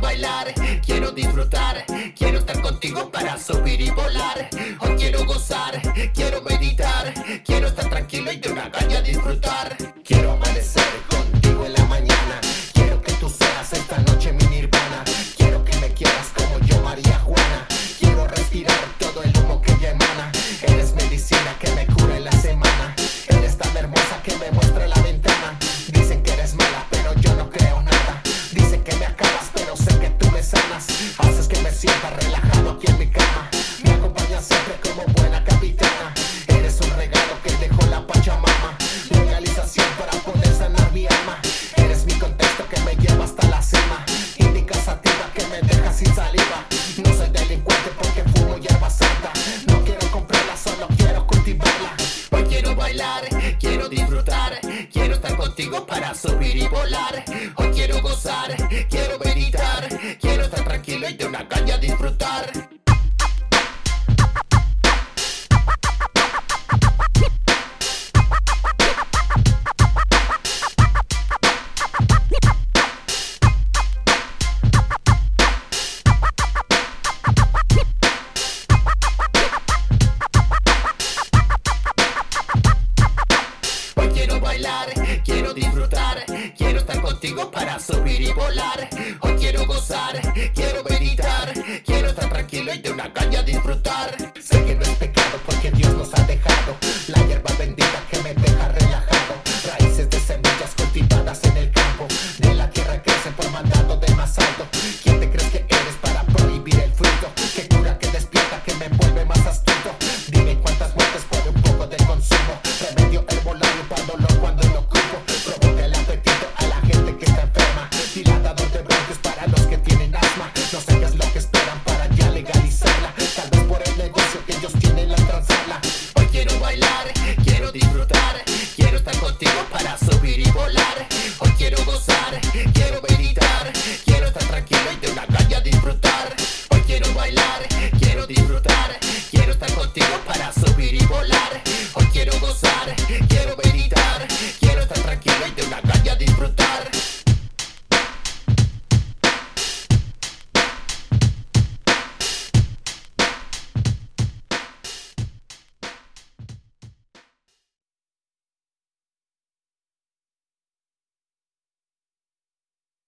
quiero bailar, quiero disfrutar, quiero estar contigo para subir y volar. Hoy quiero gozar, quiero meditar, quiero estar tranquilo y de una caña disfrutar. Aquí en mi cama, me acompañas siempre como buena capitana, eres un regalo que dejó la Pachamama, legalización para poder sanar mi alma, eres mi contexto que me lleva hasta la cima, indica sativa que me deja sin saliva, no soy delincuente porque fumo hierba santa, no quiero comprarla, solo quiero cultivarla, hoy quiero bailar, quiero disfrutar, quiero estar contigo para subir y volar, hoy quiero gozar, quiero meditar, quiero estar tranquilo y de una caña disfrutar. Para subir y volar. Hoy quiero gozar, quiero meditar, quiero estar tranquilo y de una caña disfrutar. Sé que no es pecado porque Dios nos ha hoy quiero gozar, quiero meditar, quiero estar tranquilo y de una calle a disfrutar. Hoy quiero bailar, quiero disfrutar, quiero estar contigo para subir y volar. Hoy quiero gozar, quiero meditar,